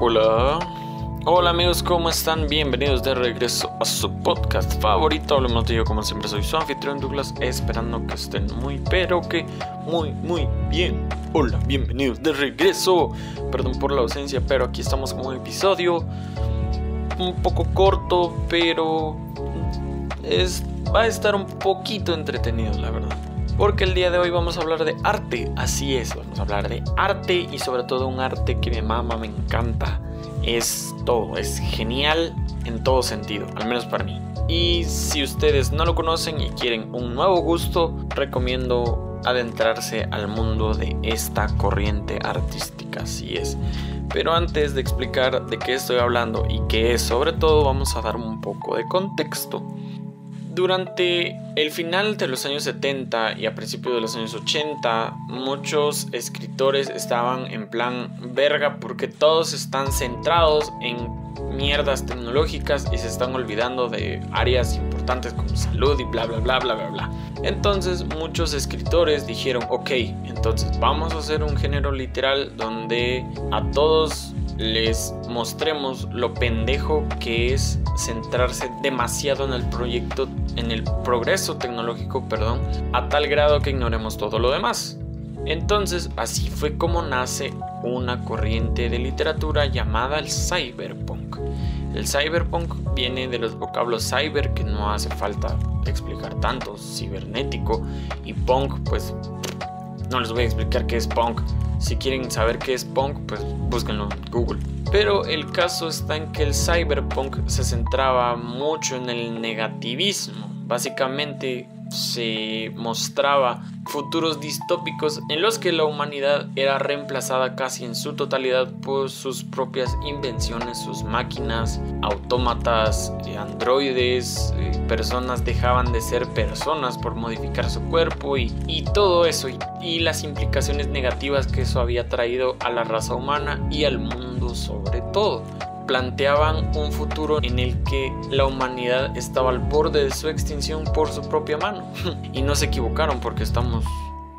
Hola. Hola amigos, ¿cómo están? Bienvenidos de regreso a su podcast favorito. Hablemos de yo como siempre soy su anfitrión Douglas, esperando que estén muy, pero que muy, muy bien. Hola, bienvenidos de regreso. Perdón por la ausencia, pero aquí estamos con un episodio un poco corto, pero es, va a estar un poquito entretenido, la verdad porque el día de hoy vamos a hablar de arte. Así es, vamos a hablar de arte y sobre todo un arte que me mama, me encanta. Es todo, es genial en todo sentido, al menos para mí. Y si ustedes no lo conocen y quieren un nuevo gusto, recomiendo adentrarse al mundo de esta corriente artística, así es. Pero antes de explicar de qué estoy hablando y qué es, sobre todo vamos a dar un poco de contexto. Durante el final de los años 70 y a principios de los años 80, muchos escritores estaban en plan verga porque todos están centrados en mierdas tecnológicas y se están olvidando de áreas importantes como salud y bla bla bla bla bla bla. Entonces muchos escritores dijeron, ok, entonces vamos a hacer un género literal donde a todos les mostremos lo pendejo que es centrarse demasiado en el proyecto, en el progreso tecnológico, perdón, a tal grado que ignoremos todo lo demás. Entonces, así fue como nace una corriente de literatura llamada el cyberpunk. El cyberpunk viene de los vocablos cyber, que no hace falta explicar tanto, cibernético, y punk, pues no les voy a explicar qué es punk. Si quieren saber qué es punk, pues búsquenlo en Google. Pero el caso está en que el cyberpunk se centraba mucho en el negativismo. Básicamente se mostraba futuros distópicos en los que la humanidad era reemplazada casi en su totalidad por sus propias invenciones, sus máquinas, autómatas, eh, androides, eh, personas dejaban de ser personas por modificar su cuerpo y, todo eso y las implicaciones negativas que eso había traído a la raza humana y al mundo sobre todo planteaban un futuro en el que la humanidad estaba al borde de su extinción por su propia mano. y no se equivocaron porque estamos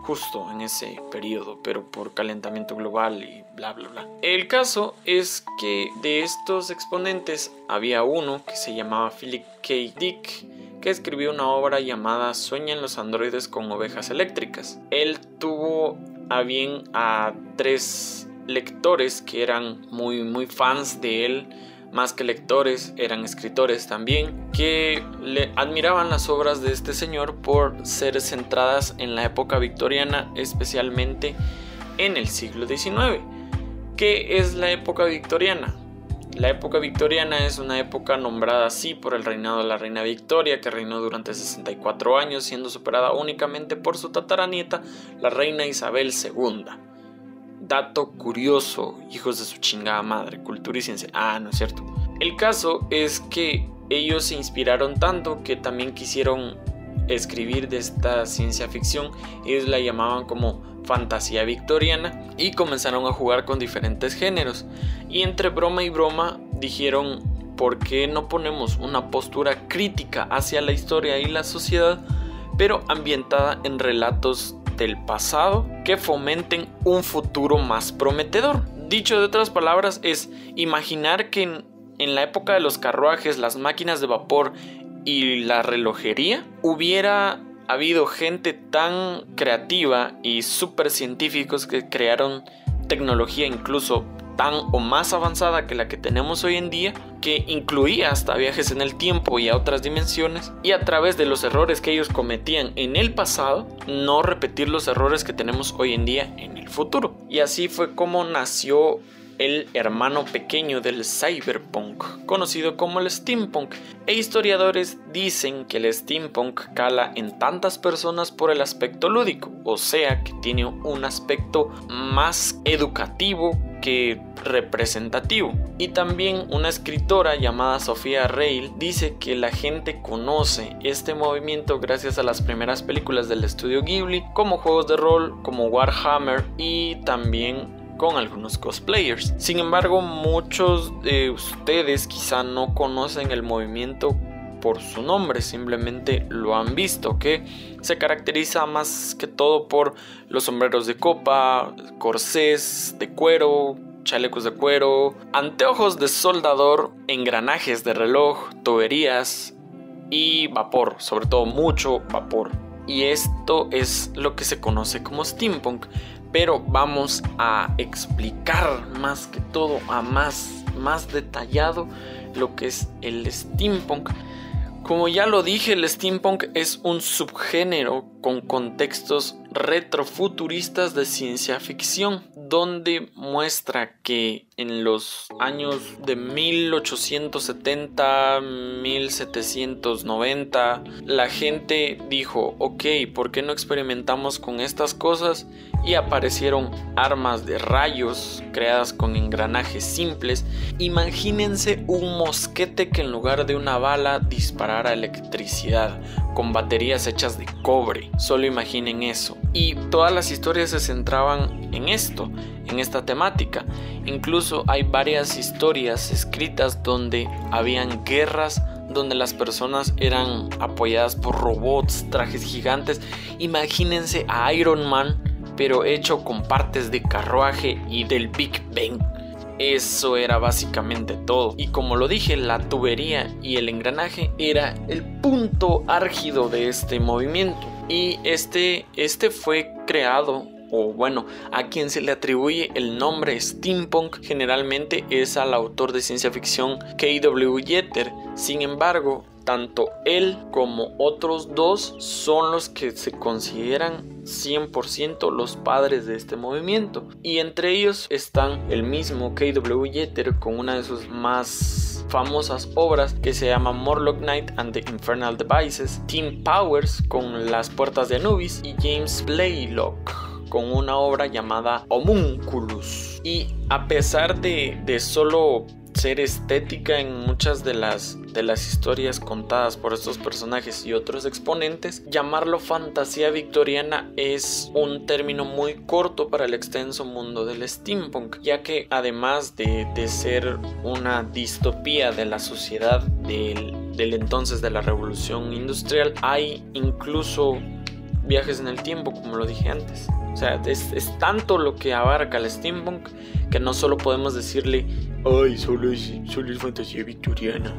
justo en ese periodo, pero por calentamiento global y bla bla bla. El caso es que de estos exponentes había uno que se llamaba Philip K. Dick que escribió una obra llamada Sueñan los androides con ovejas eléctricas. Él tuvo a bien a tres lectores que eran muy, muy fans de él, más que lectores, eran escritores también, que le admiraban las obras de este señor por ser centradas en la época victoriana, especialmente en el siglo XIX. ¿Qué es la época victoriana? La época victoriana es una época nombrada así por el reinado de la reina Victoria, que reinó durante 64 años, siendo superada únicamente por su tataranieta, la reina Isabel II dato curioso, hijos de su chingada madre, cultura y ciencia. Ah, no es cierto. El caso es que ellos se inspiraron tanto que también quisieron escribir de esta ciencia ficción. Ellos la llamaban como fantasía victoriana y comenzaron a jugar con diferentes géneros. Y entre broma y broma dijeron, ¿por qué no ponemos una postura crítica hacia la historia y la sociedad, pero ambientada en relatos del pasado que fomenten un futuro más prometedor. Dicho de otras palabras, es imaginar que en, la época de los carruajes, las máquinas de vapor y la relojería, hubiera habido gente tan creativa y súper científicos que crearon tecnología incluso tan o más avanzada que la que tenemos hoy en día, que incluía hasta viajes en el tiempo y a otras dimensiones, y a través de los errores que ellos cometían en el pasado, no repetir los errores que tenemos hoy en día en el futuro. Y así fue como nació el hermano pequeño del cyberpunk, conocido como el steampunk, e historiadores dicen que el steampunk cala en tantas personas por el aspecto lúdico, o sea que tiene un aspecto más educativo que representativo. Y también una escritora llamada Sofía Reil dice que la gente conoce este movimiento gracias a las primeras películas del estudio Ghibli, como juegos de rol, como Warhammer y también con algunos cosplayers. Sin embargo, muchos de ustedes quizá no conocen el movimiento por su nombre, simplemente lo han visto, que se caracteriza más que todo por los sombreros de copa, corsés de cuero, chalecos de cuero, anteojos de soldador, engranajes de reloj, tuberías y vapor, sobre todo mucho vapor. Y esto es lo que se conoce como steampunk, pero vamos a explicar más que todo, a más, más detallado lo que es el steampunk. Como ya lo dije, el steampunk es un subgénero con contextos retrofuturistas de ciencia ficción, donde muestra que en los años de 1870, 1790, la gente dijo, ok, ¿por qué no experimentamos con estas cosas? Y aparecieron armas de rayos creadas con engranajes simples. Imagínense un mosquete que en lugar de una bala disparara electricidad con baterías hechas de cobre. Solo imaginen eso. Y todas las historias se centraban en esto, en esta temática. Incluso hay varias historias escritas donde habían guerras donde las personas eran apoyadas por robots, trajes gigantes. Imagínense a Iron Man, pero hecho con partes de carruaje y del Big Bang. Eso era básicamente todo. Y como lo dije, la tubería y el engranaje era el punto álgido de este movimiento. Y este, este fue creado o bueno, a quien se le atribuye el nombre steampunk generalmente es al autor de ciencia ficción K.W. Jeter. Sin embargo, tanto él como otros dos son los que se consideran 100% los padres de este movimiento. Y entre ellos están el mismo K.W. Jeter con una de sus más famosas obras que se llama Morlock Knight and the Infernal Devices, Tim Powers con Las Puertas de Anubis y James Blaylock con una obra llamada Homunculus. Y a pesar de, de solo ser estética en muchas de las, de las historias contadas por estos personajes y otros exponentes, llamarlo fantasía victoriana es un término muy corto para el extenso mundo del steampunk, ya que además de, de ser una distopía de la sociedad del, del entonces de la revolución industrial, hay incluso viajes en el tiempo, como lo dije antes. O sea, es, es, tanto lo que abarca el steampunk que no solo podemos decirle ay, solo es, solo es fantasía victoriana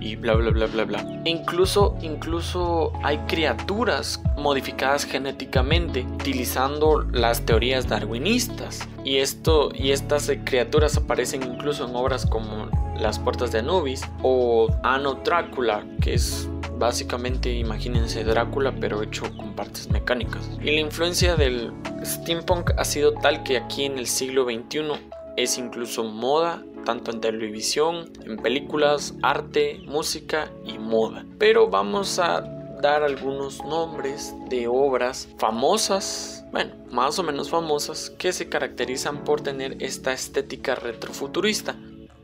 y bla bla bla bla bla. incluso, incluso hay criaturas modificadas genéticamente utilizando las teorías darwinistas. Y esto y estas criaturas aparecen incluso en obras como Las puertas de Anubis o Ano Drácula, que es básicamente imagínense Drácula pero hecho con partes mecánicas. Y la influencia del steampunk ha sido tal que aquí en el siglo XXI es incluso moda tanto en televisión, en películas, arte, música y moda. Pero vamos a dar algunos nombres de obras famosas, bueno, más o menos famosas, que se caracterizan por tener esta estética retrofuturista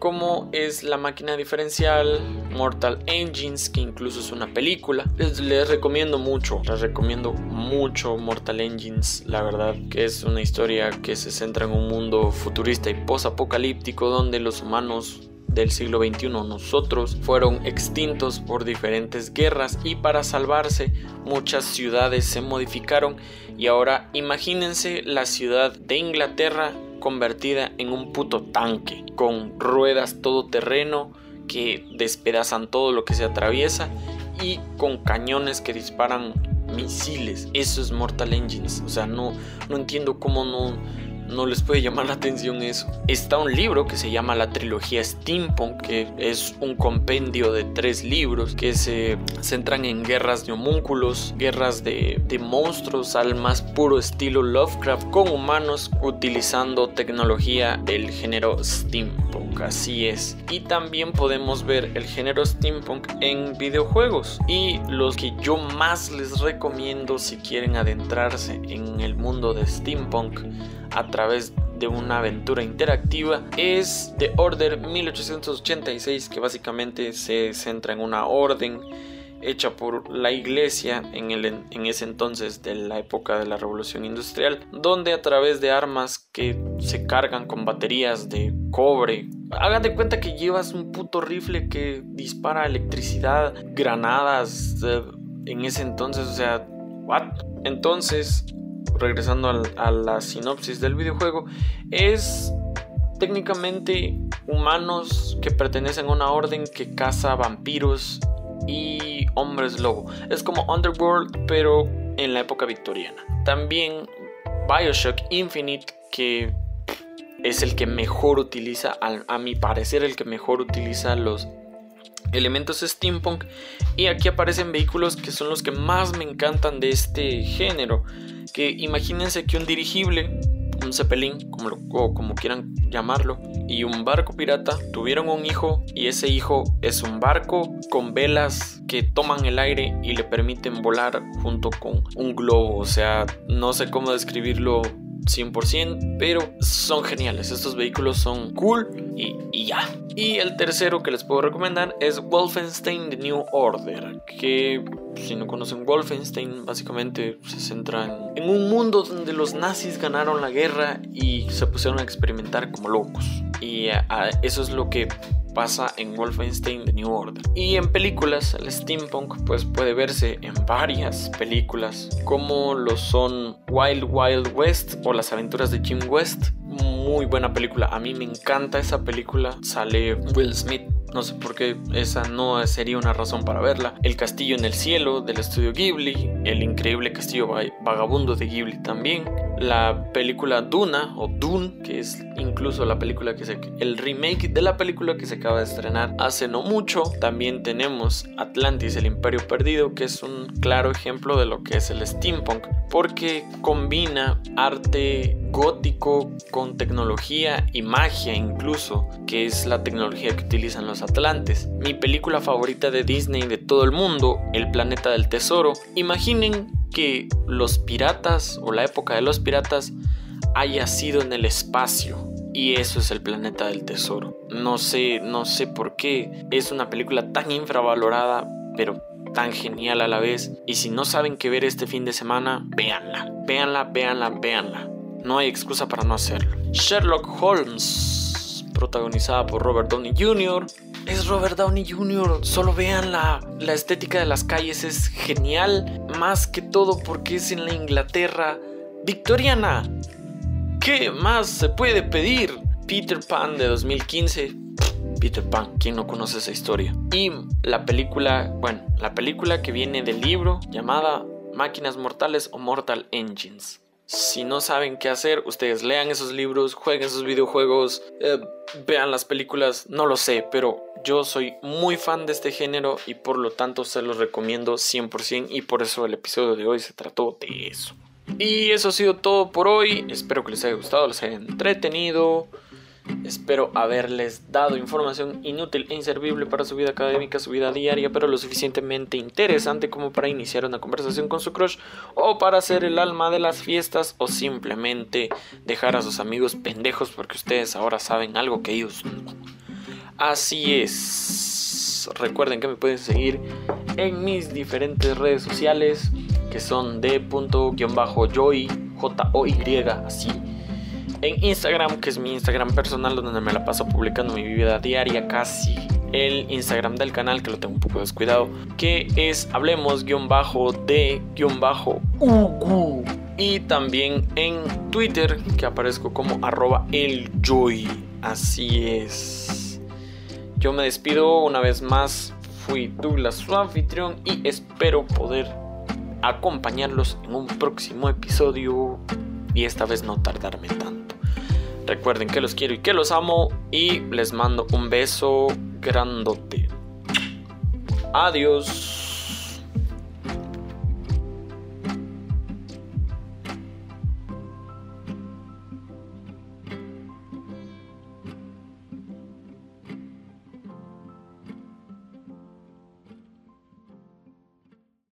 como es la máquina diferencial, Mortal Engines, que incluso es una película. Les, recomiendo mucho, les recomiendo mucho Mortal Engines, la verdad, que es una historia que se centra en un mundo futurista y post-apocalíptico donde los humanos del siglo XXI nosotros fueron extintos por diferentes guerras y para salvarse muchas ciudades se modificaron y ahora imagínense la ciudad de Inglaterra convertida en un puto tanque, con ruedas todoterreno que despedazan todo lo que se atraviesa y con cañones que disparan misiles. Eso es Mortal Engines. O sea, no, no entiendo cómo no no les puede llamar la atención eso. Está un libro que se llama la trilogía Steampunk, que es un compendio de tres libros que se centran en guerras de homúnculos, guerras de, de monstruos al más puro estilo Lovecraft con humanos utilizando tecnología del género steampunk. Así es. Y también podemos ver el género steampunk en videojuegos. Y los que yo más les recomiendo si quieren adentrarse en el mundo de steampunk a través de una aventura interactiva es The Order 1886 que básicamente se centra en una orden hecha por la iglesia en, el, en ese entonces de la época de la revolución industrial donde a través de armas que se cargan con baterías de cobre hagan de cuenta que llevas un puto rifle que dispara electricidad granadas eh, en ese entonces o sea what entonces regresando a la sinopsis del videojuego, es técnicamente humanos que pertenecen a una orden que caza vampiros y hombres lobo. Es como Underworld, pero en la época victoriana. También Bioshock Infinite, que es el que mejor utiliza, a, mi parecer, el que mejor utiliza los elementos steampunk. Y aquí aparecen vehículos que son los que más me encantan de este género. Que imagínense que un dirigible un zeppelin, como, o como quieran llamarlo, y un barco pirata tuvieron un hijo y ese hijo es un barco con velas que toman el aire y le permiten volar junto con un globo. O sea, no sé cómo describirlo 100%, pero son geniales. Estos vehículos son cool y, ya. Y el tercero que les puedo recomendar es Wolfenstein The New Order, que si no conocen Wolfenstein, básicamente se centra en, un mundo donde los nazis ganaron la guerra y se pusieron a experimentar como locos. Y eso es lo que pasa en Wolfenstein The New Order. Y en películas, el steampunk pues puede verse en varias películas, como lo son Wild Wild West o Las aventuras de Jim West. Muy buena película, a mí me encanta esa película. Sale Will Smith no sé por qué esa no sería una razón para verla. El castillo en el cielo del estudio Ghibli, el increíble castillo vagabundo de Ghibli también, la película Duna o Dune, que es incluso la película que se el remake de la película que se acaba de estrenar hace no mucho. También tenemos Atlantis, el Imperio Perdido, que es un claro ejemplo de lo que es el steampunk, porque combina arte gótico con tecnología y magia incluso, que es la tecnología que utilizan los atlantes. Mi película favorita de Disney de todo el mundo, El planeta del tesoro. Imaginen que los piratas o la época de los piratas haya sido en el espacio. Y eso es el planeta del tesoro. No sé, no sé por qué es una película tan infravalorada, pero tan genial a la vez. Y si no saben qué ver este fin de semana, véanla. Véanla, véanla, véanla. No hay excusa para no hacerlo. Sherlock Holmes, protagonizada por Robert Downey Jr. Es Robert Downey Jr. Solo vean la, la estética de las calles, es genial. Más que todo porque es en la Inglaterra victoriana. ¿Qué más se puede pedir? Peter Pan de 2015. Peter Pan, ¿quién no conoce esa historia? Y la película, bueno, la película que viene del libro llamada Máquinas Mortales o Mortal Engines. Si no saben qué hacer, ustedes lean esos libros, jueguen esos videojuegos, eh, vean las películas, no lo sé, pero yo soy muy fan de este género y por lo tanto se los recomiendo 100% y por eso el episodio de hoy se trató de eso. Y eso ha sido todo por hoy, espero que les haya gustado, les haya entretenido. Espero haberles dado información inútil e inservible para su vida académica, su vida diaria, pero lo suficientemente interesante como para iniciar una conversación con su crush o para ser el alma de las fiestas o simplemente dejar a sus amigos pendejos porque ustedes ahora saben algo que ellos no. Así es. Recuerden que me pueden seguir en mis diferentes redes sociales que son d.joy, J-O-Y, así en Instagram, que es mi Instagram personal donde me la paso publicando mi vida diaria casi. El Instagram del canal, que lo tengo un poco descuidado, que es hablemos-de-ugu. Y también en Twitter, que aparezco como arroba eljoy. Así es. Yo me despido una vez más. Fui Douglas, su anfitrión, y espero poder acompañarlos en un próximo episodio. Y esta vez no tardarme tanto. Recuerden que los quiero y que los amo y les mando un beso grandote. Adiós.